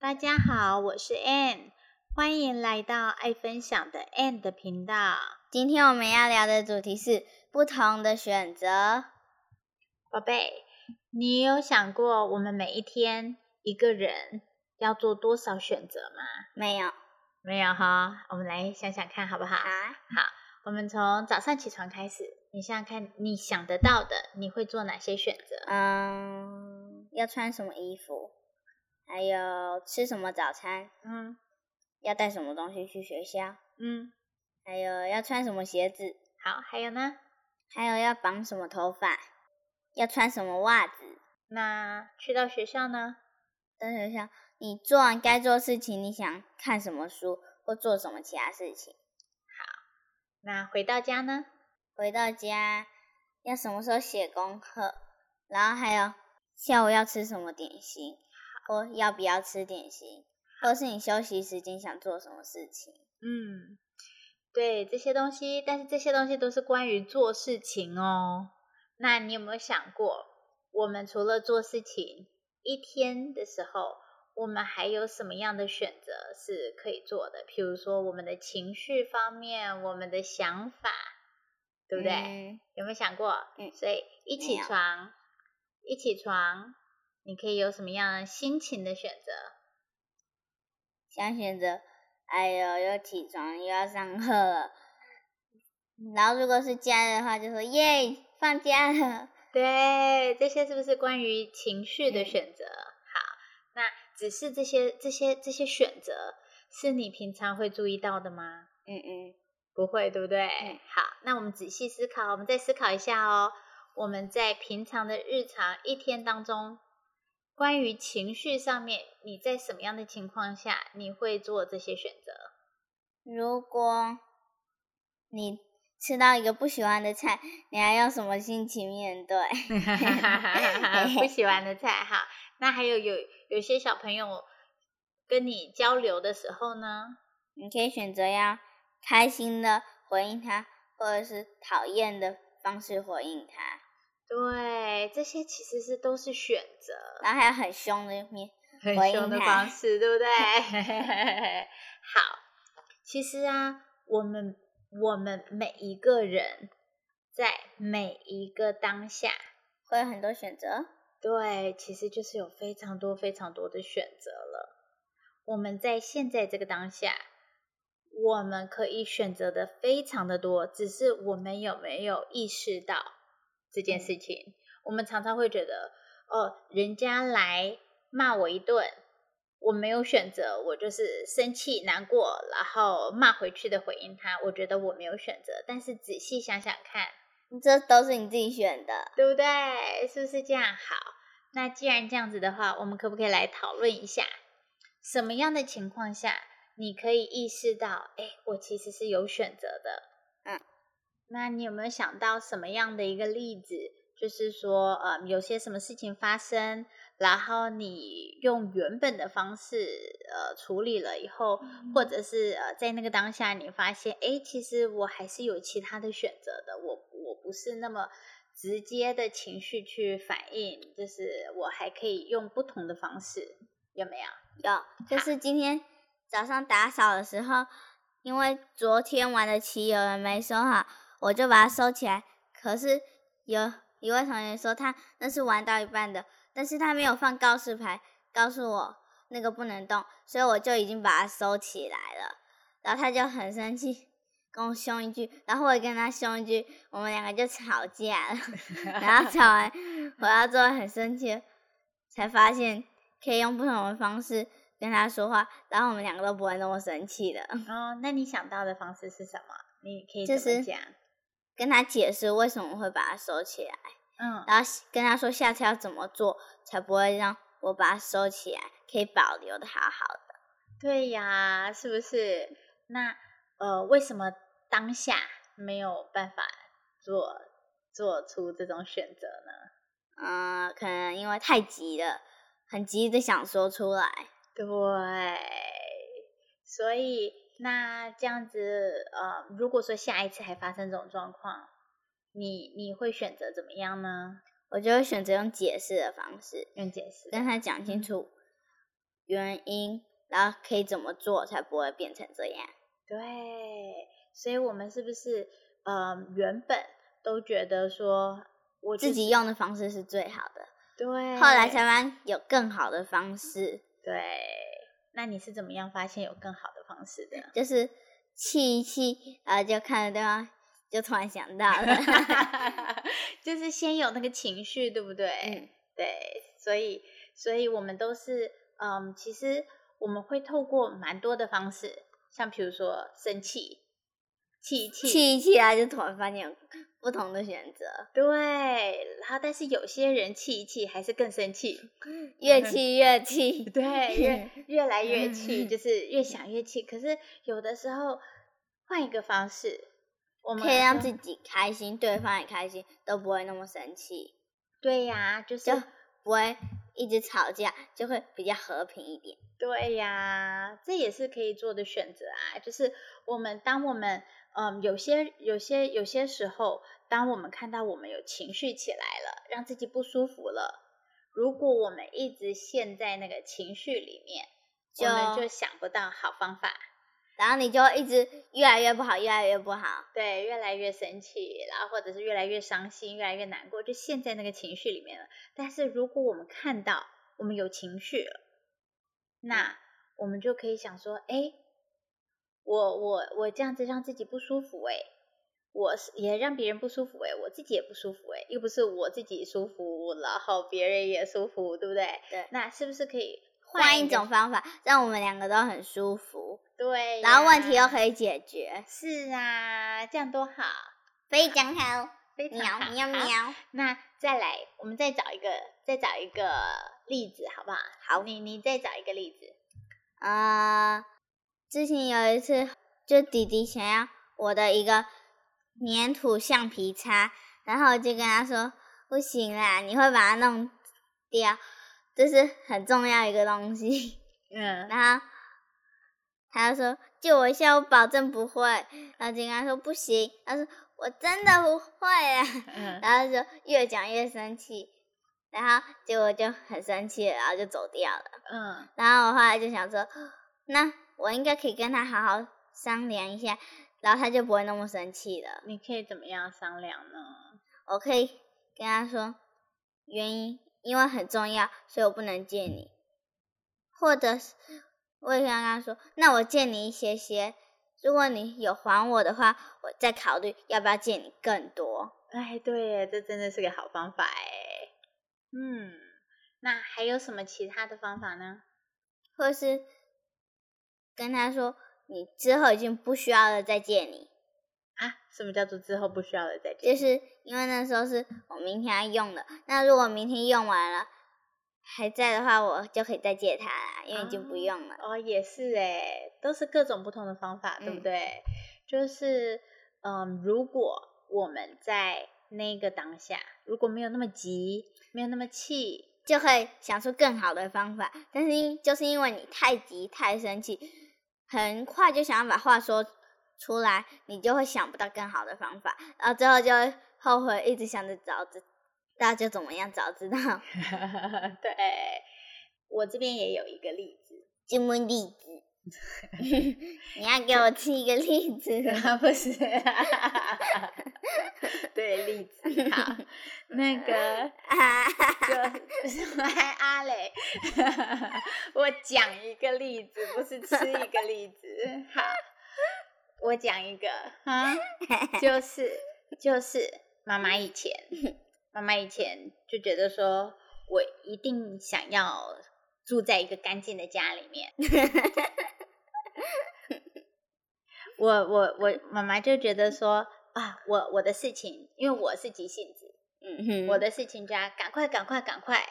大家好，我是 Ann，欢迎来到爱分享的 Ann 的频道。今天我们要聊的主题是不同的选择。宝贝，你有想过我们每一天一个人要做多少选择吗？没有，没有哈，我们来想想看好不好？好，好，我们从早上起床开始，你想想看，你想得到的，你会做哪些选择？嗯，要穿什么衣服？还有吃什么早餐？嗯要带什么东西去学校？嗯，还有要穿什么鞋子？好，还有呢？还有要绑什么头发？要穿什么袜子？那去到学校呢？到学校，你做完该做事情，你想看什么书或做什么其他事情？好那回到家呢？回到家要什么时候写功课？然后还有下午要吃什么点心，或要不要吃点心，或是你休息时间想做什么事情？嗯，对这些东西，但是这些东西都是关于做事情哦。那你有没有想过，我们除了做事情，一天的时候，我们还有什么样的选择是可以做的？譬如说，我们的情绪方面，我们的想法，对不对？嗯有没有想过？嗯所以一起床，一起床，你可以有什么样的心情的选择？想选择，哎呦，又起床又要上课了。然后如果是假日的话，就说耶，放假了。对，这些是不是关于情绪的嗯选择？好，那只是这些这些这些选择是你平常会注意到的吗？嗯嗯，不会，对不对？嗯好，那我们仔细思考，我们再思考一下哦。我们在平常的日常一天当中，关于情绪上面，你在什么样的情况下你会做这些选择？如果你吃到一个不喜欢的菜，你还用什么心情面对？不喜欢的菜哈。那还有有有些小朋友跟你交流的时候呢，你可以选择要开心的回应他，或者是讨厌的方式回应他，对，这些其实是都是选择，然后还有很凶的面。很凶的方式，对不对？好，其实啊，我们我们每一个人在每一个当下，会有很多选择。对，其实就是有非常多非常多的选择了。我们在现在这个当下，我们可以选择的非常的多，只是我们有没有意识到这件事情？我们常常会觉得，哦，人家来骂我一顿，我没有选择，我就是生气、难过，然后骂回去的回应他。我觉得我没有选择，但是仔细想想看，这都是你自己选的。对不对？是不是这样？好，那既然这样子的话，我们可不可以来讨论一下，什么样的情况下你可以意识到，哎，我其实是有选择的？嗯，那你有没有想到什么样的一个例子？就是说，呃，有些什么事情发生，然后你用原本的方式，呃，处理了以后，或者是呃，在那个当下，你发现，哎，其实我还是有其他的选择的，我我不是那么直接的情绪去反应，就是我还可以用不同的方式，有没有？有，就是今天早上打扫的时候，因为昨天玩的棋有人没收好，我就把它收起来。可是有一位同学说他那是玩到一半的，但是他没有放告示牌告诉我那个不能动，所以我就已经把它收起来了。然后他就很生气，跟我凶一句，然后我也跟他凶一句，我们两个就吵架了。然后吵完回到之后很生气，才发现可以用不同的方式跟他说话，然后我们两个都不会那么生气的。哦，那你想到的方式是什么？你可以就是怎么讲？跟他解释为什么会把它收起来，嗯，然后跟他说下次要怎么做才不会让我把它收起来，可以保留的好好的。对呀，是不是？那呃，为什么当下没有办法做做出这种选择呢？嗯、可能因为太急了，很急的想说出来。对，所以那这样子，呃，如果说下一次还发生这种状况，你你会选择怎么样呢？我就会选择用解释的方式用解释。跟他讲清楚，原因，然后可以怎么做才不会变成这样。对，所以我们是不是呃原本都觉得说我自己用的方式是最好的，对，后来才发现有更好的方式。对，那你是怎么样发现有更好的方式的？就是气一气，然后就看着对方，就突然想到了，就是先有那个情绪，对不对？嗯，对，所以，所以我们都是，嗯，其实我们会透过蛮多的方式，像比如说生气，气一气，气一气，然后就突然发现有不同的选择，对，然后但是有些人气一气还是更生气，越气越气，对，越 越来越气，就是越想越气。可是有的时候换一个方式，我们可以让自己开心，对方也开心，都不会那么生气，对呀，就是就不会一直吵架，就会比较和平一点。对呀，这也是可以做的选择啊。就是我们当我们嗯有些有些有些时候，当我们看到我们有情绪起来了，让自己不舒服了，如果我们一直陷在那个情绪里面，我们就就想不到好方法。然后你就一直越来越不好，越来越不好。对，越来越生气，然后或者是越来越伤心，越来越难过，就陷在那个情绪里面了。但是如果我们看到我们有情绪了，那我们就可以想说，哎，我我我这样子让自己不舒服，哎，我是也让别人不舒服，哎，我自己也不舒服，哎，又不是我自己舒服，然后别人也舒服，对不对？对那是不是可以换一种方法，让我们两个都很舒服，对，然后问题又可以解决，是啊，这样多好，非常好。非常喵喵喵，那再来，我们再找一个，再找一个例子，好不好？好你你再找一个例子。呃，之前有一次，就弟弟想要我的一个粘土橡皮擦，然后我就跟他说不行啦，你会把它弄掉，这是很重要一个东西。嗯，然后他就说救我一下，我保证不会。然后就跟他说不行，他说我真的不会啊。嗯 然后就越讲越生气，然后结果就很生气了，然后就走掉了。嗯然后我后来就想说，那我应该可以跟他好好商量一下，然后他就不会那么生气了。你可以怎么样商量呢？我可以跟他说，原因因为很重要，所以我不能借你，或者是我也跟他说，那我借你一些些，如果你有还我的话，我再考虑要不要借你更多。哎，对耶，这真的是个好方法哎。嗯，那还有什么其他的方法呢？或是跟他说，你之后已经不需要了，再借你。啊，什么叫做之后不需要了再见？就是因为那时候是我明天要用的，那如果明天用完了还在的话，我就可以再借他啦，因为已经不用了。哦，也是哎，都是各种不同的方法，对不嗯对？就是，嗯，如果我们在那个当下，如果没有那么急，没有那么气，就可以想出更好的方法，但是因就是因为你太急太生气，很快就想要把话说出来，你就会想不到更好的方法，然后最后就会后悔，一直想着早知道就怎么样，早知道。对，我这边也有一个例子，什么例子？你要给我吃一个例子？不是，对，例子好，那个就什么阿磊，我讲一个例子，不是吃一个例子。好，我讲一个 啊，就是就是妈妈以前，妈妈以前就觉得说我一定想要住在一个干净的家里面。我我我妈妈就觉得说啊，我我的事情，因为我是急性子，嗯哼，我的事情就要赶快赶快赶快，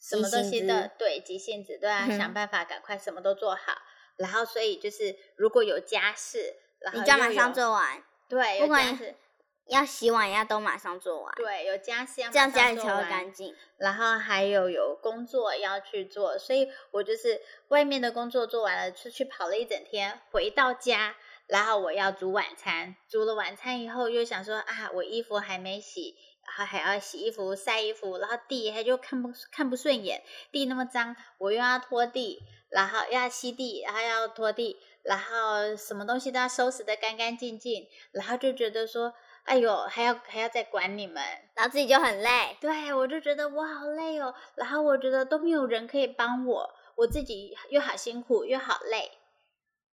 什么东西的对急性子都要嗯想办法赶快什么都做好，然后所以就是如果有家事，然后你就要马上，做完，对，不管有家事，要洗碗要都马上做完，对，有家事要这样家里才会干净。然后还有有工作要去做，所以我就是外面的工作做完了，出去跑了一整天，回到家，然后我要煮晚餐，煮了晚餐以后又想说啊，我衣服还没洗，然后还要洗衣服、晒衣服，然后地还就看不看不顺眼，地那么脏，我又要拖地，然后要吸地，然后要拖地，然后什么东西都要收拾的干干净净，然后就觉得说，哎呦，还要还要再管你们，然后自己就很累。对我就觉得我好累哦，然后我觉得都没有人可以帮我，我自己又好辛苦又好累，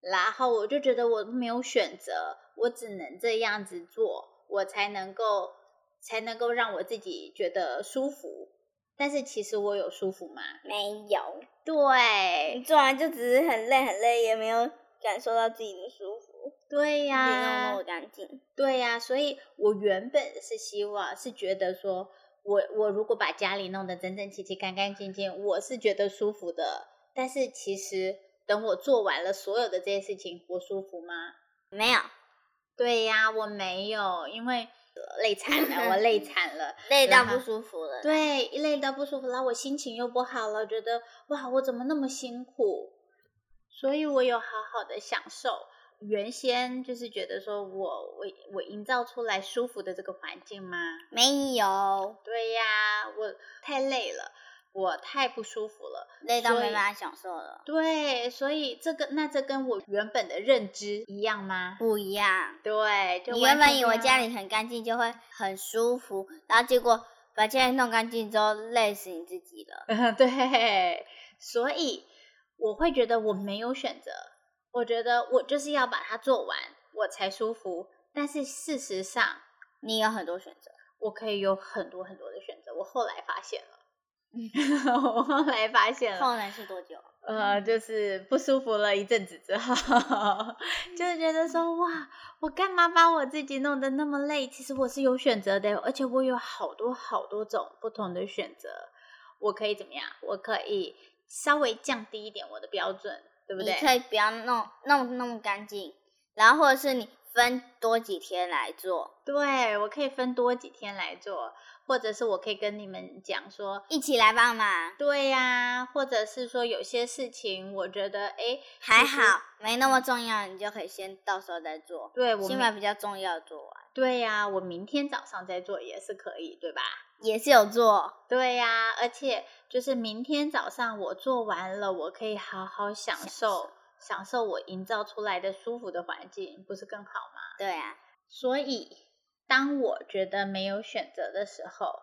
然后我就觉得我没有选择，我只能这样子做，我才能够才能够让我自己觉得舒服。但是其实我有舒服吗？没有，对你做完就只是很累很累，也没有感受到自己的舒服，对呀么，干净。对呀，所以我原本是希望是觉得说，我我如果把家里弄得整整齐齐、干干净净，我是觉得舒服的。但是其实等我做完了所有的这些事情，我舒服吗？没有，对呀，我没有，因为呃 累惨了，我累惨了。累到不舒服了。对，一累到不舒服，然后我心情又不好了，觉得哇，我怎么那么辛苦？所以我有好好的享受。原先就是觉得说我我我营造出来舒服的这个环境吗？没有，对呀，我太累了，我太不舒服了。累到没办法享受了。对，所以这个那这跟我原本的认知一样吗？不一样，对，就你原本以为家里很干净就会很舒服，然后结果把家里弄干净之后累死你自己了。嗯，对，所以我会觉得我没有选择，我觉得我就是要把它做完，我才舒服。但是事实上，你有很多选择，我可以有很多很多的选择。我后来发现了，我后来发现了，后来是多久？呃，就是不舒服了一阵子之后，就是觉得说，哇，我干嘛把我自己弄得那么累？其实我是有选择的，而且我有好多好多种不同的选择。我可以怎么样？我可以稍微降低一点我的标准，对不对？你可以不要弄弄那么干净，然后或者是你分多几天来做，对，我可以分多几天来做，或者是我可以跟你们讲说，一起来帮忙，对呀、或者是说有些事情，我觉得，哎，还好没那么重要，你就可以先到时候再做，对我明先把比较重要的做完，对呀、我明天早上再做也是可以，对吧？也是有做，对呀、而且就是明天早上我做完了，我可以好好享享受受享受我营造出来的舒服的环境，不是更好吗？对啊，所以，当我觉得没有选择的时候，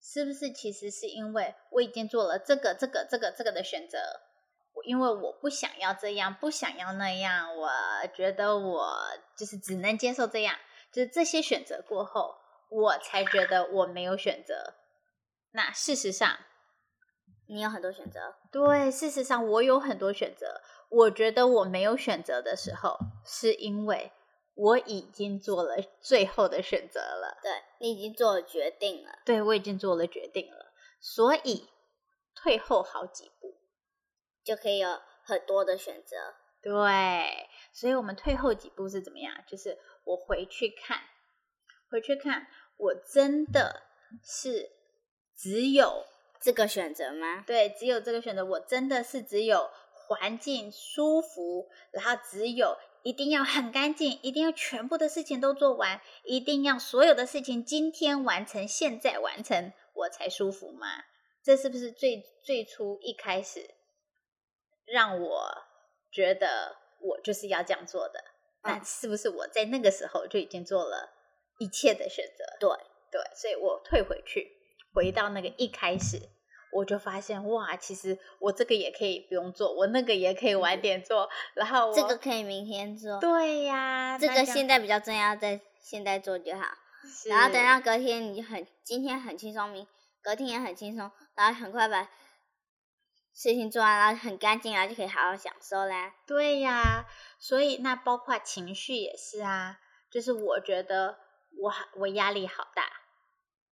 是不是其实是因为我已经做了这个、这个、这个、这个的选择？我因为我不想要这样，不想要那样，我觉得我就是只能接受这样。就是这些选择过后，我才觉得我没有选择。那事实上，你有很多选择，对，事实上我有很多选择。我觉得我没有选择的时候，是因为我已经做了最后的选择了。对你已经做了决定了，对我已经做了决定了，所以退后好几步。就可以有很多的选择，对，所以我们退后几步是怎么样？就是我回去看，回去看，我真的是只有这个选择吗？对，只有这个选择，我真的是只有环境舒服，然后只有一定要很干净，一定要全部的事情都做完，一定要所有的事情今天完成，现在完成，我才舒服吗？这是不是最最初一开始让我觉得我就是要这样做的？那嗯是不是我在那个时候就已经做了一切的选择？对，对，所以我退回去，回到那个一开始，我就发现哇，其实我这个也可以不用做，我那个也可以晚点做，然后我这个可以明天做，对呀，这个现在比较重要，在现在做就好。然后等到隔天你就很今天很轻松，明隔天也很轻松，然后很快把事情做完，然后很干净，然后就可以好好享受啦。对呀，所以那包括情绪也是啊，就是我觉得我好我压力好大，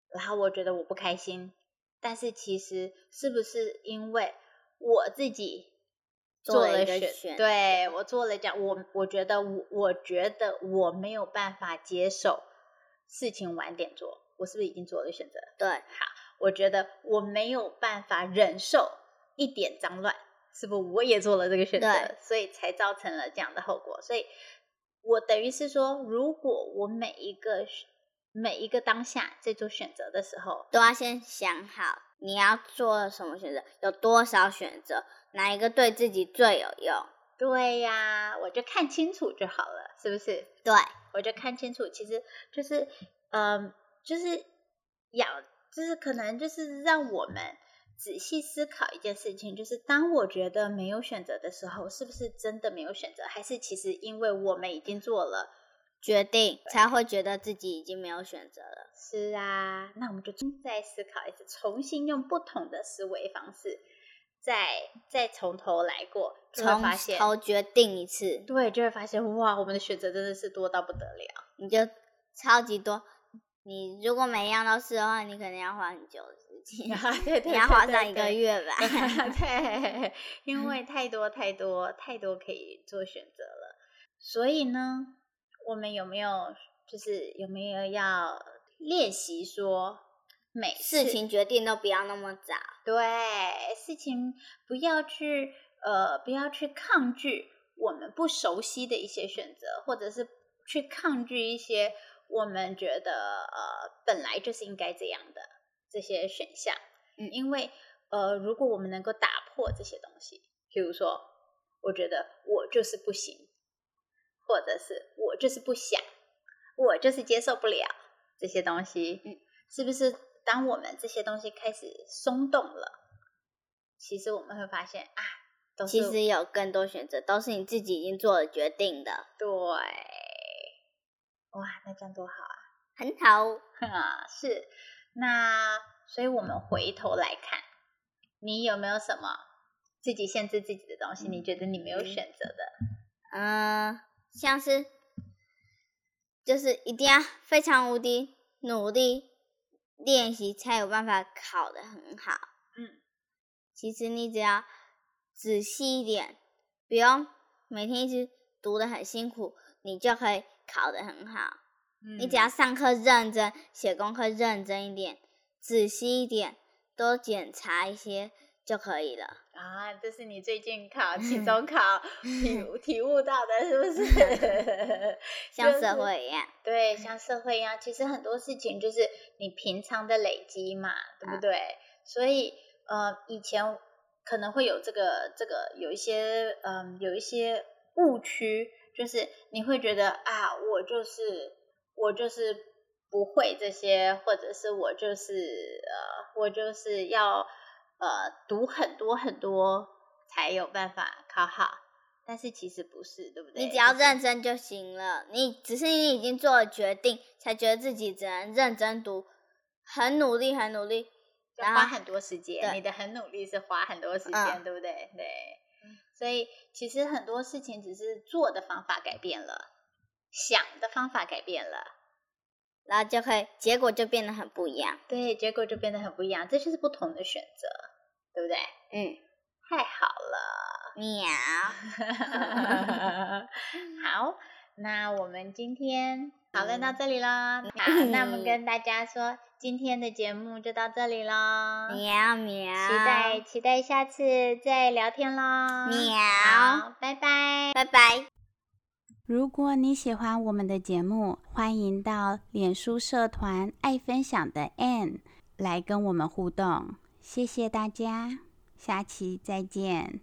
然后我觉得我不开心，但是其实是不是因为我自己做了一个选对我做了这样，我我觉得我我觉得我没有办法接受事情晚点做，我是不是已经做了选择？对，好我觉得我没有办法忍受一点脏乱，是不是我也做了这个选择对，所以才造成了这样的后果？所以，我等于是说，如果我每一个每一个当下在做选择的时候，都要先想好你要做什么选择，有多少选择，哪一个对自己最有用？对呀，我就看清楚就好了，是不是？对，我就看清楚，其实就是，嗯，就是要，就是可能就是让我们仔细思考一件事情，就是当我觉得没有选择的时候，是不是真的没有选择，还是其实因为我们已经做了决定，才会觉得自己已经没有选择了？是啊，那我们就再思考一次，重新用不同的思维方式。再再从头来过，从头决定一次，对，就会发现哇，我们的选择真的是多到不得了，你就超级多。你如果每样都是的话，你可能要花很久的时间，对对，你要花上一个月吧。对，因为太多太多太多可以做选择了，所以呢，我们有没有就是有没有要练习说？每事情决定都不要那么早，对，事情不要去呃，不要去抗拒我们不熟悉的一些选择，或者是去抗拒一些我们觉得呃本来就是应该这样的这些选项。嗯，因为呃，如果我们能够打破这些东西，比如说，我觉得我就是不行，或者是我就是不想，我就是接受不了这些东西，嗯，是不是？当我们这些东西开始松动了，其实我们会发现啊，其实有更多选择，都是你自己已经做了决定的。对，哇，那这样多好啊！很好 啊，是。那所以我们回头来看，你有没有什么自己限制自己的东西？你觉得你没有选择的？嗯，像是就是一定要非常无敌努力。练习才有办法考得很好。嗯，其实你只要仔细一点，不用每天一直读的很辛苦，你就可以考得很好。嗯，你只要上课认真，写功课认真一点，仔细一点，多检查一些就可以了。啊，这是你最近考期中考体 体悟到的，是不是？像社会一样。对，像社会一样，其实很多事情就是你平常的累积嘛，对不对？所以，呃，以前可能会有这个这个有一些嗯有一些误区，就是你会觉得啊，我就是我就是不会这些，或者是我就是呃我就是要。呃，读很多很多才有办法考好，但是其实不是，对不对？你只要认真就行了。你只是你已经做了决定，才觉得自己只能认真读，很努力，很努力，然后花很多时间。你的很努力是花很多时间，对不对？对。所以其实很多事情只是做的方法改变了，想的方法改变了。然后就会，结果就变得很不一样。对，结果就变得很不一样，这就是不同的选择，对不对？嗯，太好了，喵。好，那我们今天讨论到这里了。好，那我们跟大家说，今天的节目就到这里了。喵喵。期待期待下次再聊天喽。喵。拜拜。拜拜。如果你喜欢我们的节目，欢迎到脸书社团“爱分享的 Ann” 来跟我们互动。谢谢大家，下期再见。